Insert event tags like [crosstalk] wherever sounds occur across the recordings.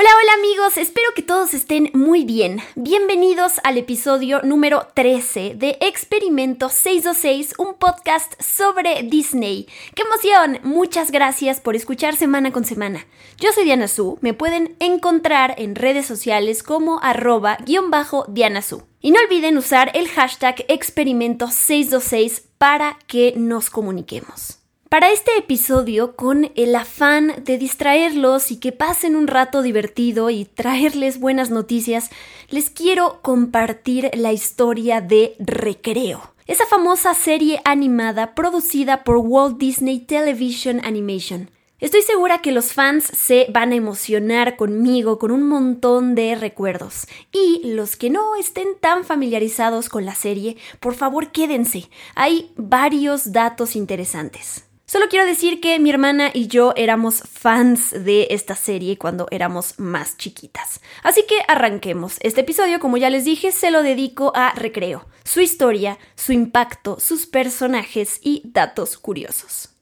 Hola, hola amigos, espero que todos estén muy bien. Bienvenidos al episodio número 13 de Experimento 626, un podcast sobre Disney. ¡Qué emoción! Muchas gracias por escuchar semana con semana. Yo soy Diana Su, me pueden encontrar en redes sociales como arroba guion bajo Diana Su. Y no olviden usar el hashtag Experimento 626 para que nos comuniquemos. Para este episodio, con el afán de distraerlos y que pasen un rato divertido y traerles buenas noticias, les quiero compartir la historia de Recreo, esa famosa serie animada producida por Walt Disney Television Animation. Estoy segura que los fans se van a emocionar conmigo con un montón de recuerdos. Y los que no estén tan familiarizados con la serie, por favor quédense. Hay varios datos interesantes. Solo quiero decir que mi hermana y yo éramos fans de esta serie cuando éramos más chiquitas. Así que arranquemos. Este episodio, como ya les dije, se lo dedico a Recreo, su historia, su impacto, sus personajes y datos curiosos.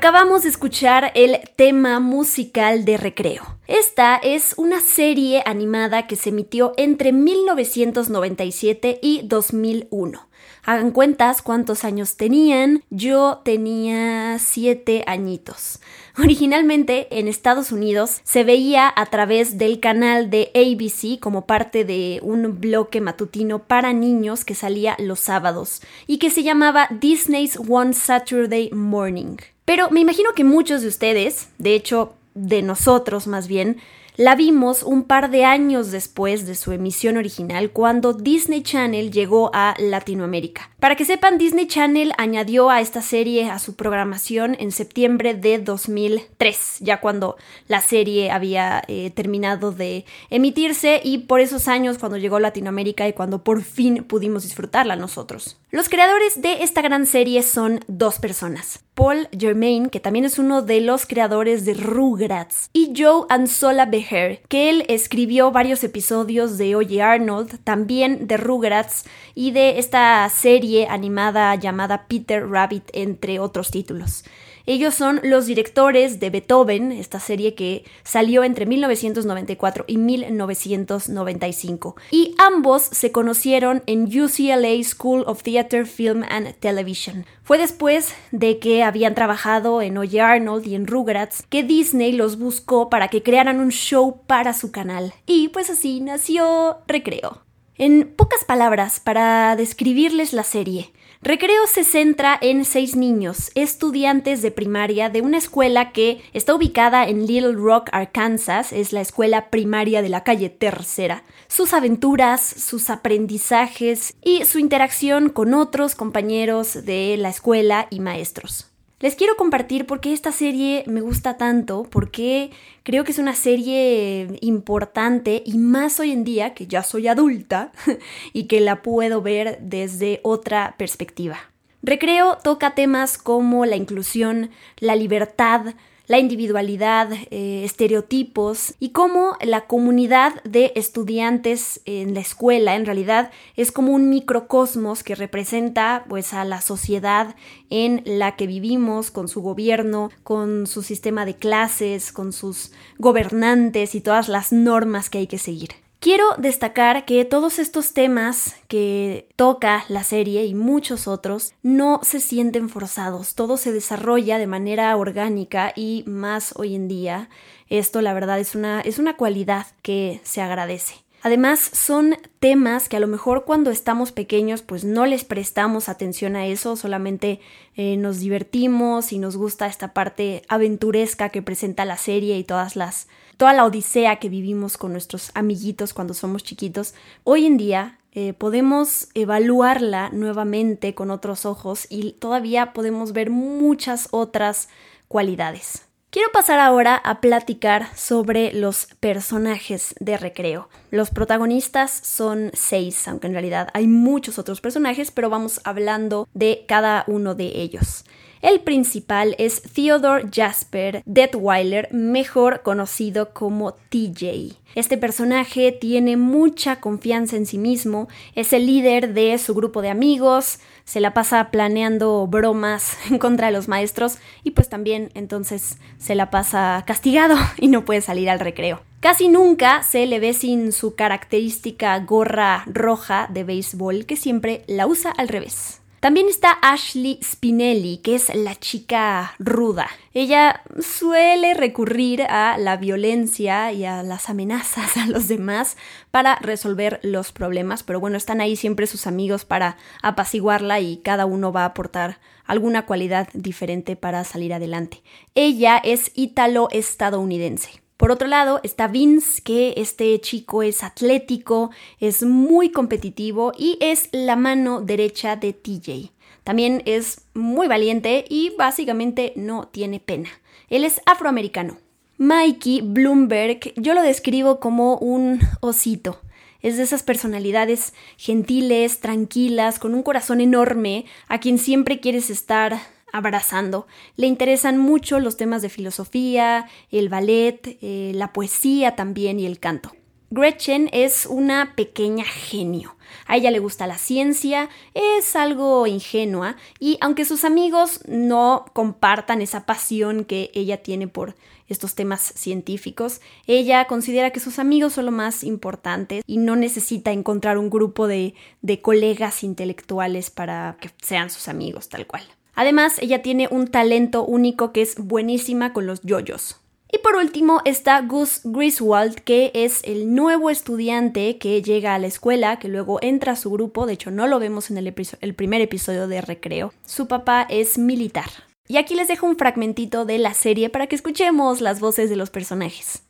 Acabamos de escuchar el tema musical de Recreo. Esta es una serie animada que se emitió entre 1997 y 2001. Hagan cuentas cuántos años tenían. Yo tenía 7 añitos. Originalmente en Estados Unidos se veía a través del canal de ABC como parte de un bloque matutino para niños que salía los sábados y que se llamaba Disney's One Saturday Morning. Pero me imagino que muchos de ustedes, de hecho de nosotros más bien, la vimos un par de años después de su emisión original cuando Disney Channel llegó a Latinoamérica. Para que sepan, Disney Channel añadió a esta serie a su programación en septiembre de 2003, ya cuando la serie había eh, terminado de emitirse y por esos años cuando llegó a Latinoamérica y cuando por fin pudimos disfrutarla nosotros. Los creadores de esta gran serie son dos personas. Paul Germain, que también es uno de los creadores de Rugrats, y Joe Ansola Beher, que él escribió varios episodios de Oye Arnold, también de Rugrats y de esta serie animada llamada Peter Rabbit, entre otros títulos. Ellos son los directores de Beethoven, esta serie que salió entre 1994 y 1995. Y ambos se conocieron en UCLA School of Theatre, Film and Television. Fue después de que habían trabajado en Oye Arnold y en Rugrats que Disney los buscó para que crearan un show para su canal. Y pues así nació Recreo. En pocas palabras, para describirles la serie, Recreo se centra en seis niños, estudiantes de primaria de una escuela que está ubicada en Little Rock, Arkansas, es la escuela primaria de la calle Tercera. Sus aventuras, sus aprendizajes y su interacción con otros compañeros de la escuela y maestros. Les quiero compartir por qué esta serie me gusta tanto, porque creo que es una serie importante y más hoy en día que ya soy adulta [laughs] y que la puedo ver desde otra perspectiva. Recreo toca temas como la inclusión, la libertad, la individualidad, eh, estereotipos y cómo la comunidad de estudiantes en la escuela en realidad es como un microcosmos que representa pues a la sociedad en la que vivimos, con su gobierno, con su sistema de clases, con sus gobernantes y todas las normas que hay que seguir. Quiero destacar que todos estos temas que toca la serie y muchos otros no se sienten forzados, todo se desarrolla de manera orgánica y más hoy en día. Esto la verdad es una, es una cualidad que se agradece. Además, son temas que a lo mejor cuando estamos pequeños pues no les prestamos atención a eso, solamente eh, nos divertimos y nos gusta esta parte aventuresca que presenta la serie y todas las, toda la odisea que vivimos con nuestros amiguitos cuando somos chiquitos. Hoy en día eh, podemos evaluarla nuevamente con otros ojos y todavía podemos ver muchas otras cualidades. Quiero pasar ahora a platicar sobre los personajes de recreo. Los protagonistas son seis, aunque en realidad hay muchos otros personajes, pero vamos hablando de cada uno de ellos. El principal es Theodore Jasper Detweiler, mejor conocido como TJ. Este personaje tiene mucha confianza en sí mismo, es el líder de su grupo de amigos, se la pasa planeando bromas [laughs] en contra de los maestros y pues también entonces se la pasa castigado y no puede salir al recreo. Casi nunca se le ve sin su característica gorra roja de béisbol que siempre la usa al revés. También está Ashley Spinelli, que es la chica ruda. Ella suele recurrir a la violencia y a las amenazas a los demás para resolver los problemas, pero bueno, están ahí siempre sus amigos para apaciguarla y cada uno va a aportar alguna cualidad diferente para salir adelante. Ella es ítalo-estadounidense. Por otro lado está Vince, que este chico es atlético, es muy competitivo y es la mano derecha de TJ. También es muy valiente y básicamente no tiene pena. Él es afroamericano. Mikey Bloomberg yo lo describo como un osito. Es de esas personalidades gentiles, tranquilas, con un corazón enorme, a quien siempre quieres estar abrazando. Le interesan mucho los temas de filosofía, el ballet, eh, la poesía también y el canto. Gretchen es una pequeña genio. A ella le gusta la ciencia, es algo ingenua y aunque sus amigos no compartan esa pasión que ella tiene por estos temas científicos, ella considera que sus amigos son lo más importante y no necesita encontrar un grupo de, de colegas intelectuales para que sean sus amigos tal cual. Además, ella tiene un talento único que es buenísima con los yoyos. Y por último está Gus Griswold, que es el nuevo estudiante que llega a la escuela, que luego entra a su grupo, de hecho no lo vemos en el, el, primer episodio de Recreo. Su papá es militar. Y aquí les dejo un fragmentito de la serie para que escuchemos las voces de los personajes.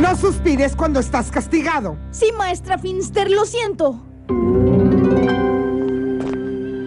No suspires cuando estás castigado. Sí, maestra Finster, lo siento.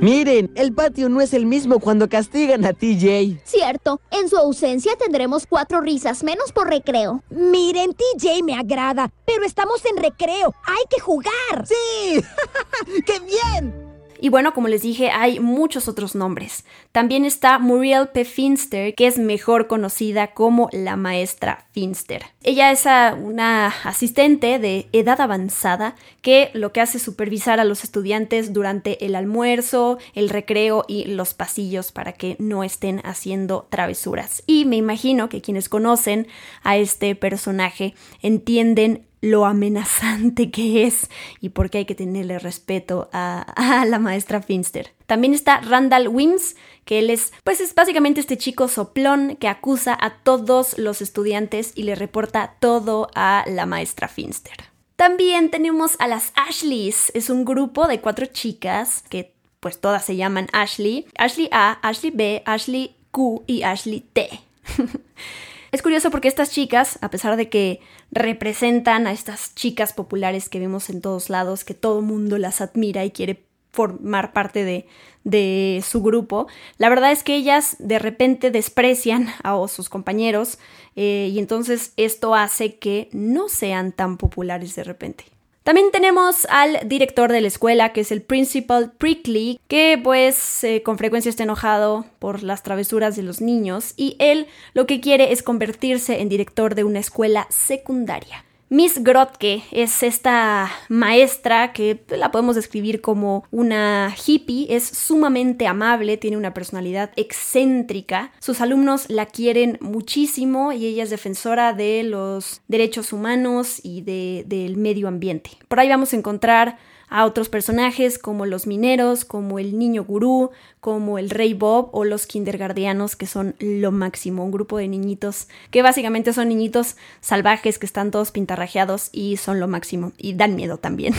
Miren, el patio no es el mismo cuando castigan a TJ. Cierto, en su ausencia tendremos cuatro risas menos por recreo. Miren, TJ me agrada, pero estamos en recreo. Hay que jugar. Sí. [laughs] ¡Qué bien! Y bueno, como les dije, hay muchos otros nombres. También está Muriel P. Finster, que es mejor conocida como la maestra Finster. Ella es una asistente de edad avanzada que lo que hace es supervisar a los estudiantes durante el almuerzo, el recreo y los pasillos para que no estén haciendo travesuras. Y me imagino que quienes conocen a este personaje entienden lo amenazante que es y por qué hay que tenerle respeto a, la maestra Finster. También está Randall Wims, que él es, pues es básicamente este chico soplón que acusa a todos los estudiantes y le reporta todo a la maestra Finster. También tenemos a las Ashleys, es un grupo de cuatro chicas que pues todas se llaman Ashley, Ashley A, Ashley B, Ashley Q y Ashley T. [laughs] Es curioso porque estas chicas, a pesar de que representan a estas chicas populares que vemos en todos lados, que todo mundo las admira y quiere formar parte de, su grupo, la verdad es que ellas de repente desprecian [laughs] a sus compañeros eh, y entonces esto hace que no sean tan populares de repente. También tenemos al director de la escuela, que es el Principal Prickly, que pues eh, con frecuencia está enojado por las travesuras de los niños y él lo que quiere es convertirse en director de una escuela secundaria. Miss Grotke es esta maestra que la podemos describir como una hippie, es sumamente amable, tiene una personalidad excéntrica, sus alumnos la quieren muchísimo y ella es defensora de los derechos humanos y del medio ambiente. Por ahí vamos a encontrar a otros personajes como los mineros, como el niño gurú, como el rey Bob o los kindergardianos que son lo máximo, un grupo de niñitos que básicamente son niñitos salvajes que están todos pintarrajeados y son lo máximo y dan miedo también.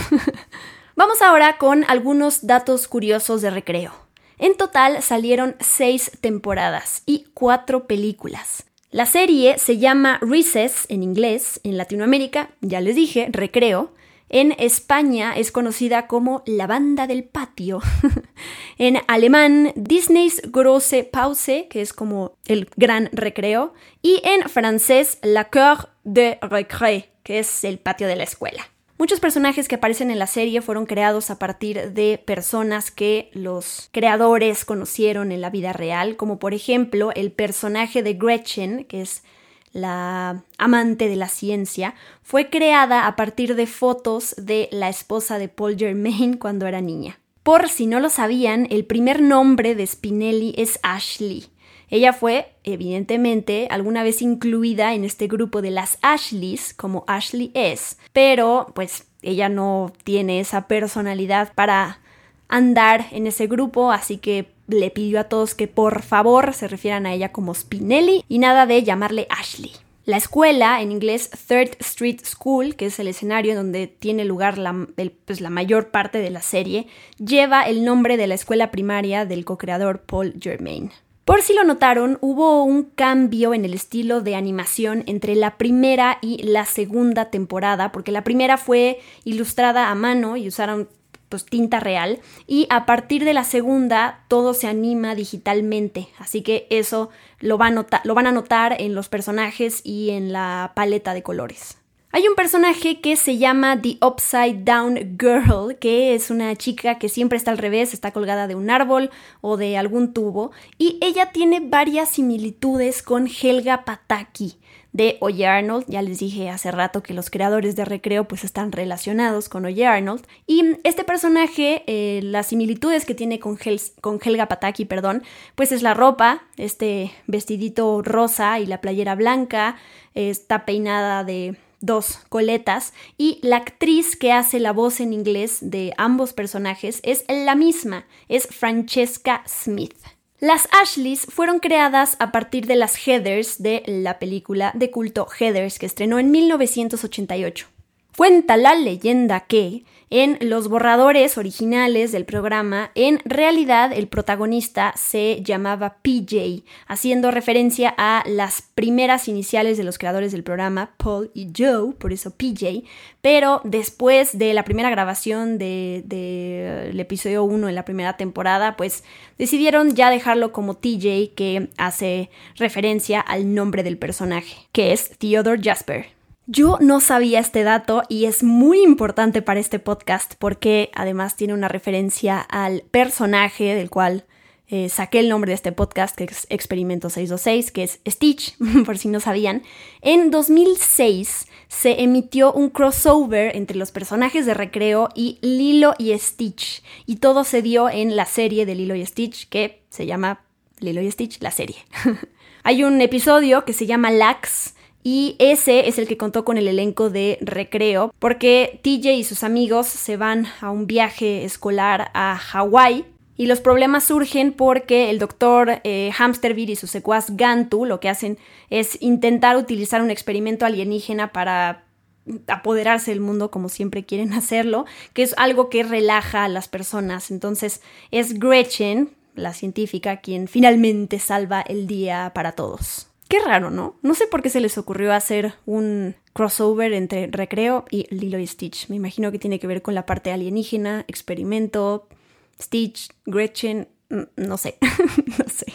[laughs] Vamos ahora con algunos datos curiosos de recreo. En total salieron seis temporadas y cuatro películas. La serie se llama Recess en inglés, en Latinoamérica, ya les dije, recreo, en España es conocida como la banda del patio. [laughs] en alemán, Disney's große Pause, que es como el gran recreo. Y en francés, la cour de récré, que es el patio de la escuela. Muchos personajes que aparecen en la serie fueron creados a partir de personas que los creadores conocieron en la vida real, como por ejemplo el personaje de Gretchen, que es la amante de la ciencia, fue creada a partir de fotos de la esposa de Paul Germain cuando era niña. Por si no lo sabían, el primer nombre de Spinelli es Ashley. Ella fue, evidentemente, alguna vez incluida en este grupo de las Ashleys, como Ashley es, pero pues ella no tiene esa personalidad para andar en ese grupo, así que le pidió a todos que por favor se refieran a ella como Spinelli y nada de llamarle Ashley. La escuela, en inglés Third Street School, que es el escenario donde tiene lugar la, pues, la mayor parte de la serie, lleva el nombre de la escuela primaria del co-creador Paul Germain. Por si lo notaron, hubo un cambio en el estilo de animación entre la primera y la segunda temporada, porque la primera fue ilustrada a mano y usaron pues, tinta real y a partir de la segunda todo se anima digitalmente, así que eso lo, lo van a notar en los personajes y en la paleta de colores. Hay un personaje que se llama The Upside Down Girl, que es una chica que siempre está al revés, está colgada de un árbol o de algún tubo, y ella tiene varias similitudes con Helga Pataki de Oye Arnold. Ya les dije hace rato que los creadores de Recreo pues están relacionados con Oye Arnold. Y este personaje, eh, las similitudes que tiene con, con Helga Pataki, perdón, pues es la ropa, este vestidito rosa y la playera blanca, está peinada de dos coletas y la actriz que hace la voz en inglés de ambos personajes es la misma, es Francesca Smith. Las Ashleys fueron creadas a partir de las Heathers de la película de culto Heathers que estrenó en 1988. Cuenta la leyenda que en los borradores originales del programa, en realidad el protagonista se llamaba PJ, haciendo referencia a las primeras iniciales de los creadores del programa, Paul y Joe, por eso PJ, pero después de la primera grabación del de, episodio 1 en la primera temporada, pues decidieron ya dejarlo como TJ, que hace referencia al nombre del personaje, que es Theodore Jasper. Yo no sabía este dato y es muy importante para este podcast porque además tiene una referencia al personaje del cual eh, saqué el nombre de este podcast, que es Experimento 626, que es Stitch, [laughs] por si no sabían. En 2006 se emitió un crossover entre los personajes de recreo y Lilo y Stitch, y todo se dio en la serie de Lilo y Stitch, que se llama Lilo y Stitch, la serie. [laughs] Hay un episodio que se llama Lax, y ese es el que contó con el elenco de recreo, porque TJ y sus amigos se van a un viaje escolar a Hawái. Y los problemas surgen porque el doctor eh, y su secuaz Gantu lo que hacen es intentar utilizar un experimento alienígena para apoderarse del mundo como siempre quieren hacerlo, que es algo que relaja a las personas. Entonces es Gretchen, la científica, quien finalmente salva el día para todos. Qué raro, ¿no? No sé por qué se les ocurrió hacer un crossover entre Recreo y Lilo y Stitch. Me imagino que tiene que ver con la parte alienígena, experimento, Stitch, Gretchen, no sé, [laughs] no sé.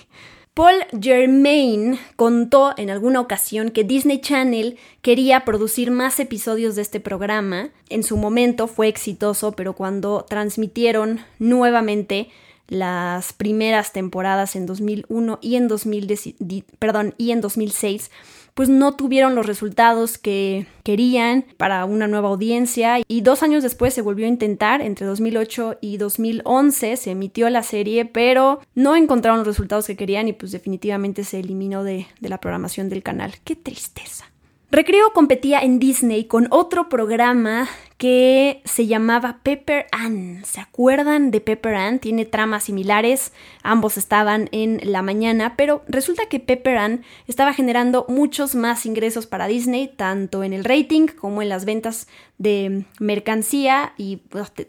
Paul Germain contó en alguna ocasión que Disney Channel quería producir más episodios de este programa. En su momento fue exitoso, pero cuando transmitieron nuevamente las primeras temporadas en 2001 y en, 2010, perdón, y en 2006, pues no tuvieron los resultados que querían para una nueva audiencia y dos años después se volvió a intentar, entre 2008 y 2011 se emitió la serie, pero no encontraron los resultados que querían y pues definitivamente se eliminó de, de la programación del canal. ¡Qué tristeza! Recreo competía en Disney con otro programa que se llamaba Pepper Ann. ¿Se acuerdan de Pepper Ann? Tiene tramas similares, ambos estaban en la mañana, pero resulta que Pepper Ann estaba generando muchos más ingresos para Disney, tanto en el rating como en las ventas de mercancía y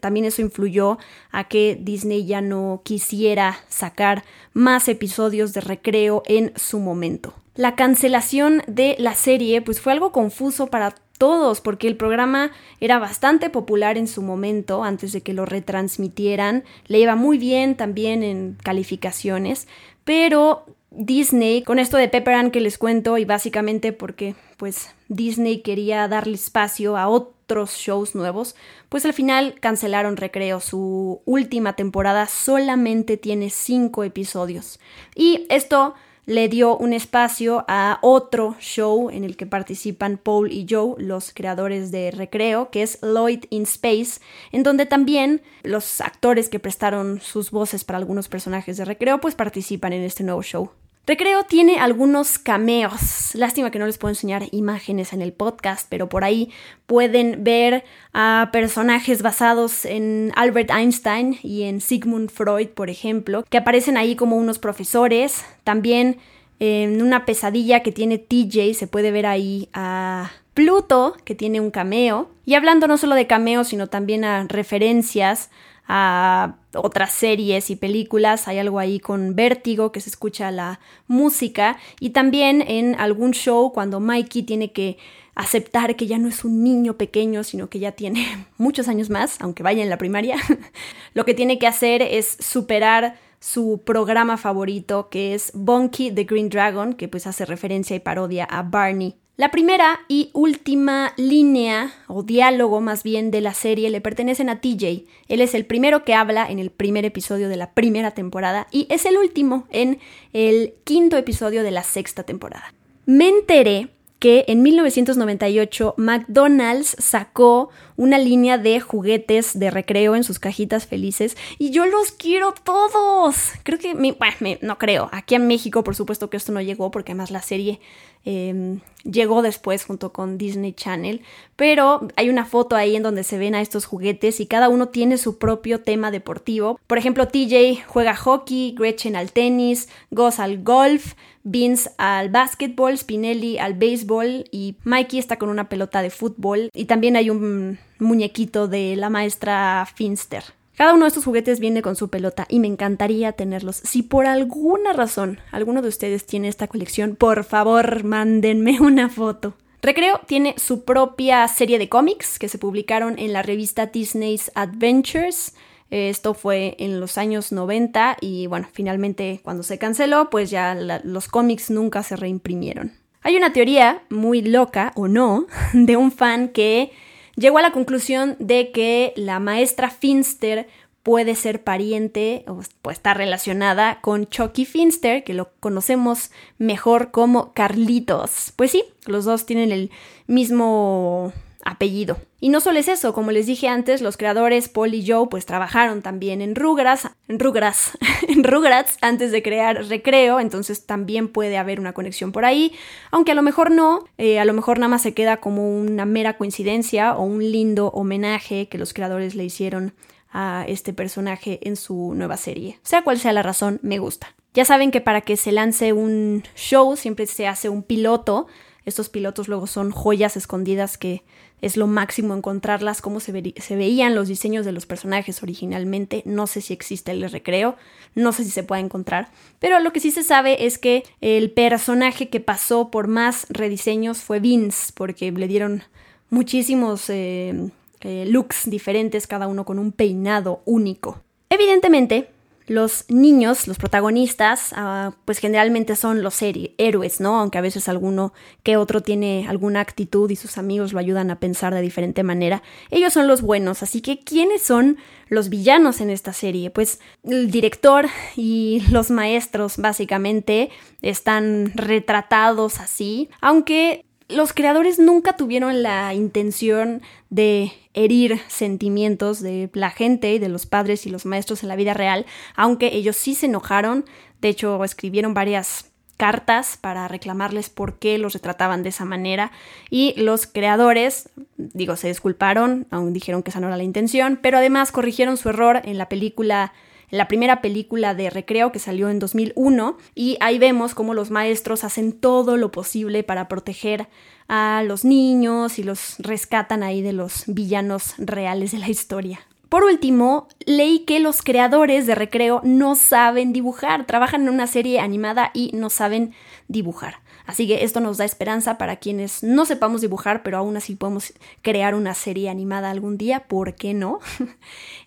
también eso influyó a que Disney ya no quisiera sacar más episodios de recreo en su momento. La cancelación de la serie pues fue algo confuso para todos porque el programa era bastante popular en su momento antes de que lo retransmitieran, le iba muy bien también en calificaciones, pero Disney, con esto de Pepper Ann que les cuento y básicamente porque pues Disney quería darle espacio a otros shows nuevos, pues al final cancelaron Recreo. Su última temporada solamente tiene cinco episodios. Y esto le dio un espacio a otro show en el que participan Paul y Joe, los creadores de Recreo, que es Lloyd in Space, en donde también los actores que prestaron sus voces para algunos personajes de Recreo pues participan en este nuevo show. Recreo tiene algunos cameos. Lástima que no les puedo enseñar imágenes en el podcast, pero por ahí pueden ver a personajes basados en Albert Einstein y en Sigmund Freud, por ejemplo, que aparecen ahí como unos profesores. También en una pesadilla que tiene TJ se puede ver ahí a Pluto, que tiene un cameo. Y hablando no solo de cameos, sino también a referencias a otras series y películas. Hay algo ahí con vértigo que se escucha la música. Y también en algún show cuando Mikey tiene que aceptar que ya no es un niño pequeño, sino que ya tiene [laughs] muchos años más, aunque vaya en la primaria. [laughs] Lo que tiene que hacer es superar su programa favorito, que es Bonky the Green Dragon, que pues hace referencia y parodia a Barney la primera y última línea o diálogo más bien de la serie le pertenecen a TJ. Él es el primero que habla en el primer episodio de la primera temporada y es el último en el quinto episodio de la sexta temporada. Me enteré que en 1998 McDonald's sacó una línea de juguetes de recreo en sus cajitas felices y yo los quiero todos. Creo que, bueno, no creo. Aquí en México, por supuesto que esto no llegó porque además la serie em, llegó después junto con Disney Channel, pero hay una foto ahí en donde se ven a estos juguetes y cada uno tiene su propio tema deportivo. Por ejemplo, TJ juega hockey, Gretchen al tenis, Goz al golf, Vince al básquetbol, Spinelli al béisbol y Mikey está con una pelota de fútbol y también hay un muñequito de la maestra Finster. Cada uno de estos juguetes viene con su pelota y me encantaría tenerlos. Si por alguna razón alguno de ustedes tiene esta colección, por favor mándenme [laughs] una foto. Recreo tiene su propia serie de cómics que se publicaron en la revista Disney's Adventures. Esto fue en los años 90 y bueno, finalmente cuando se canceló, pues ya los cómics nunca se reimprimieron. Hay una teoría muy loca, o no, [laughs] de un fan que llegó a la conclusión de que la maestra Finster puede ser pariente o puede estar relacionada con Chucky Finster, que lo conocemos mejor como Carlitos. Pues sí, los dos tienen el mismo apellido. Y no solo es eso, como les dije antes, los creadores Paul y Joe pues trabajaron también en Rugrats, en Rugrats, [laughs] en Rugrats antes de crear Recreo, entonces también puede haber una conexión por ahí, aunque a lo mejor no, eh, a lo mejor nada más se queda como una mera coincidencia o un lindo homenaje que los creadores le hicieron a este personaje en su nueva serie. Sea cual sea la razón, me gusta. Ya saben que para que se lance un show siempre se hace un piloto. Estos pilotos luego son joyas escondidas que es lo máximo encontrarlas, cómo se, veían los diseños de los personajes originalmente. No sé si existe el recreo, no sé si se puede encontrar, pero lo que sí se sabe es que el personaje que pasó por más rediseños fue Vince, porque le dieron muchísimos eh, eh, looks diferentes, cada uno con un peinado único. Evidentemente, los niños, los protagonistas, ah, pues generalmente son los héroes, ¿no? Aunque a veces alguno que otro tiene alguna actitud y sus amigos lo ayudan a pensar de diferente manera. Ellos son los buenos, así que ¿quiénes son los villanos en esta serie? Pues el director y los maestros básicamente están retratados así, aunque los creadores nunca tuvieron la intención de herir sentimientos de la gente y de los padres y los maestros en la vida real, aunque ellos sí se enojaron, de hecho escribieron varias cartas para reclamarles por qué los retrataban de esa manera. Y los creadores, digo, se disculparon, aún dijeron que esa no era la intención, pero además corrigieron su error en la película la primera película de recreo que salió en 2001 y ahí vemos cómo los maestros hacen todo lo posible para proteger a los niños y los rescatan ahí de los villanos reales de la historia. Por último, leí que los creadores de Recreo no saben dibujar, trabajan en una serie animada y no saben dibujar. Así que esto nos da esperanza para quienes no sepamos dibujar, pero aún así podemos crear una serie animada algún día, ¿por qué no? [laughs]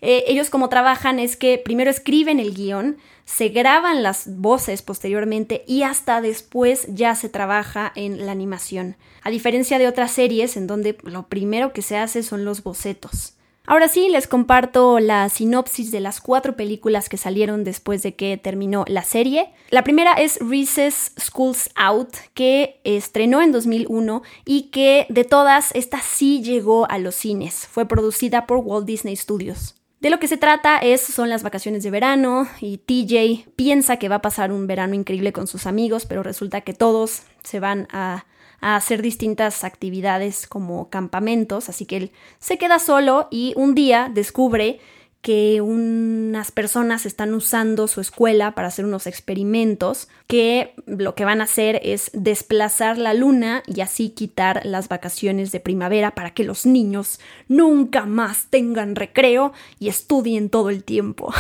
Eh, ellos como trabajan es que primero escriben el guion, se graban las voces posteriormente y hasta después ya se trabaja en la animación. A diferencia de otras series en donde lo primero que se hace son los bocetos. Ahora sí, les comparto la sinopsis de las cuatro películas que salieron después de que terminó la serie. La primera es Recess Schools Out, que estrenó en 2001 y que de todas, esta sí llegó a los cines. Fue producida por Walt Disney Studios. De lo que se trata es, son las vacaciones de verano y TJ piensa que va a pasar un verano increíble con sus amigos, pero resulta que todos se van a a hacer distintas actividades como campamentos, así que él se queda solo y un día descubre que unas personas están usando su escuela para hacer unos experimentos que lo que van a hacer es desplazar la luna y así quitar las vacaciones de primavera para que los niños nunca más tengan recreo y estudien todo el tiempo.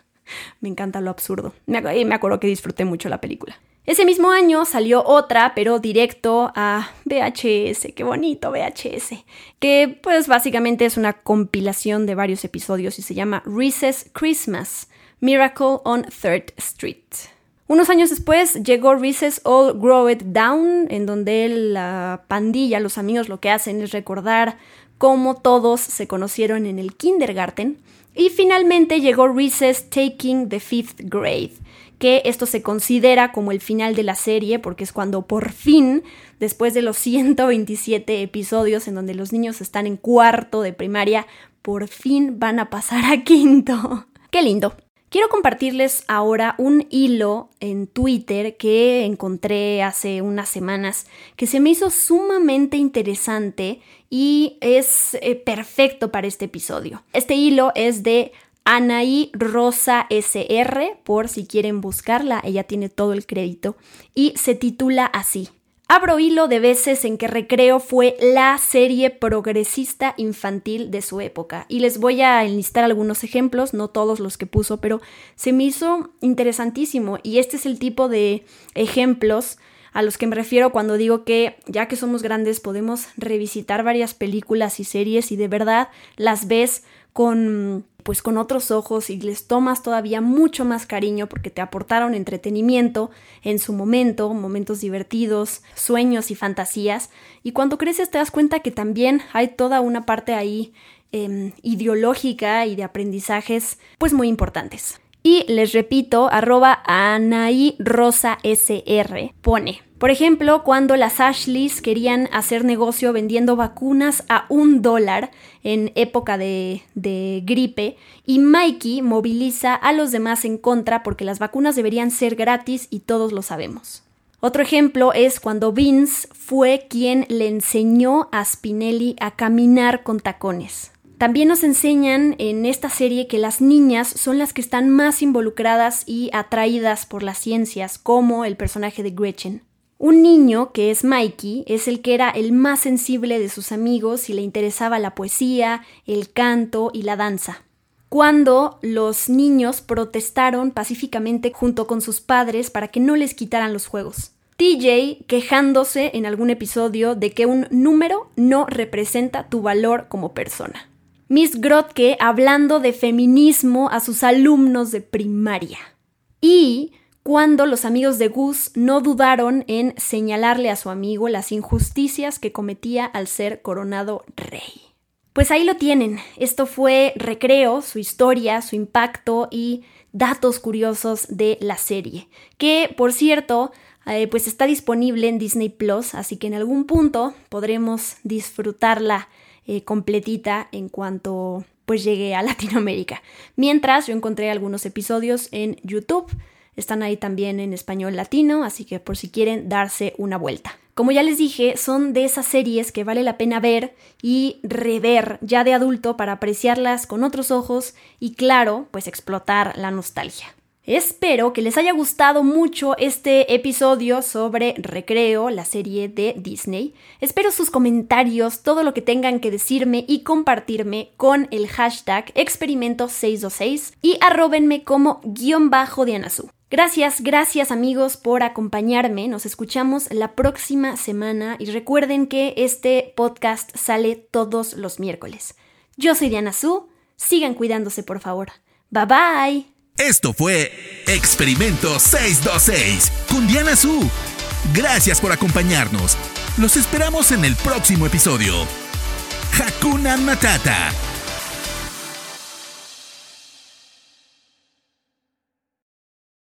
[laughs] me encanta lo absurdo. Me, me acuerdo que disfruté mucho la película. Ese mismo año salió otra, pero directo a VHS, qué bonito VHS, que pues básicamente es una compilación de varios episodios y se llama Recess Christmas, Miracle on Third Street. Unos años después llegó Recess All Grow It Down, en donde la pandilla, los amigos lo que hacen es recordar cómo todos se conocieron en el kindergarten. Y finalmente llegó Recess Taking the Fifth Grade, que esto se considera como el final de la serie porque es cuando por fin, después de los [laughs] 127 episodios en donde los niños están en cuarto de primaria, por fin van a pasar a quinto. [laughs] ¡Qué lindo! Quiero compartirles ahora un hilo en Twitter que encontré hace unas semanas que se me hizo sumamente interesante y es eh, perfecto para este episodio. Este hilo es de Anaí Rosa SR, por si quieren buscarla, ella tiene todo el crédito, y se titula así. Abro hilo de veces en que Recreo fue la serie progresista infantil de su época. Y les voy a enlistar algunos ejemplos, no todos los que puso, pero se me hizo interesantísimo. Y este es el tipo de ejemplos a los que me refiero cuando digo que ya que somos grandes podemos revisitar varias películas y series y de verdad las ves con pues con otros ojos y les tomas todavía mucho más cariño porque te aportaron entretenimiento en su momento, momentos divertidos, sueños y fantasías. Y cuando creces te das cuenta que también hay toda una parte ahí em, ideológica y de aprendizajes pues muy importantes. Y les repito, arroba Anaí Rosa SR pone. Por ejemplo, cuando las Ashleys querían hacer negocio vendiendo vacunas a un dólar en época de, gripe y Mikey moviliza a los demás en contra porque las vacunas deberían ser gratis y todos lo sabemos. Otro ejemplo es cuando Vince fue quien le enseñó a Spinelli a caminar con tacones. También nos enseñan en esta serie que las niñas son las que están más involucradas y atraídas por las ciencias, como el personaje de Gretchen. Un niño, que es Mikey, es el que era el más sensible de sus amigos y le interesaba la poesía, el canto y la danza. Cuando los niños protestaron pacíficamente junto con sus padres para que no les quitaran los juegos. TJ quejándose en algún episodio de que un número no representa tu valor como persona. Miss Grotke hablando de feminismo a sus alumnos de primaria. Y cuando los amigos de Gus no dudaron en señalarle a su amigo las injusticias que cometía al ser coronado rey. Pues ahí lo tienen. Esto fue Recreo, su historia, su impacto y datos curiosos de la serie. Que, por cierto, eh, pues está disponible en Disney Plus, así que en algún punto podremos disfrutarla eh, completita en cuanto pues llegue a Latinoamérica. Mientras yo encontré algunos episodios en YouTube, están ahí también en español latino, así que por si quieren darse una vuelta. Como ya les dije, son de esas series que vale la pena ver y rever ya de adulto para apreciarlas con otros ojos y claro, pues explotar la nostalgia. Espero que les haya gustado mucho este episodio sobre Recreo, la serie de Disney. Espero sus comentarios, todo lo que tengan que decirme y compartirme con el hashtag experimento626 y arrobenme como guion bajo de Anazú. Gracias, gracias amigos por acompañarme. Nos escuchamos la próxima semana y recuerden que este podcast sale todos los miércoles. Yo soy Diana Su. Sigan cuidándose, por favor. Bye bye. Esto fue Experimento 626 con Diana Su. Gracias por acompañarnos. Los esperamos en el próximo episodio. Hakuna Matata.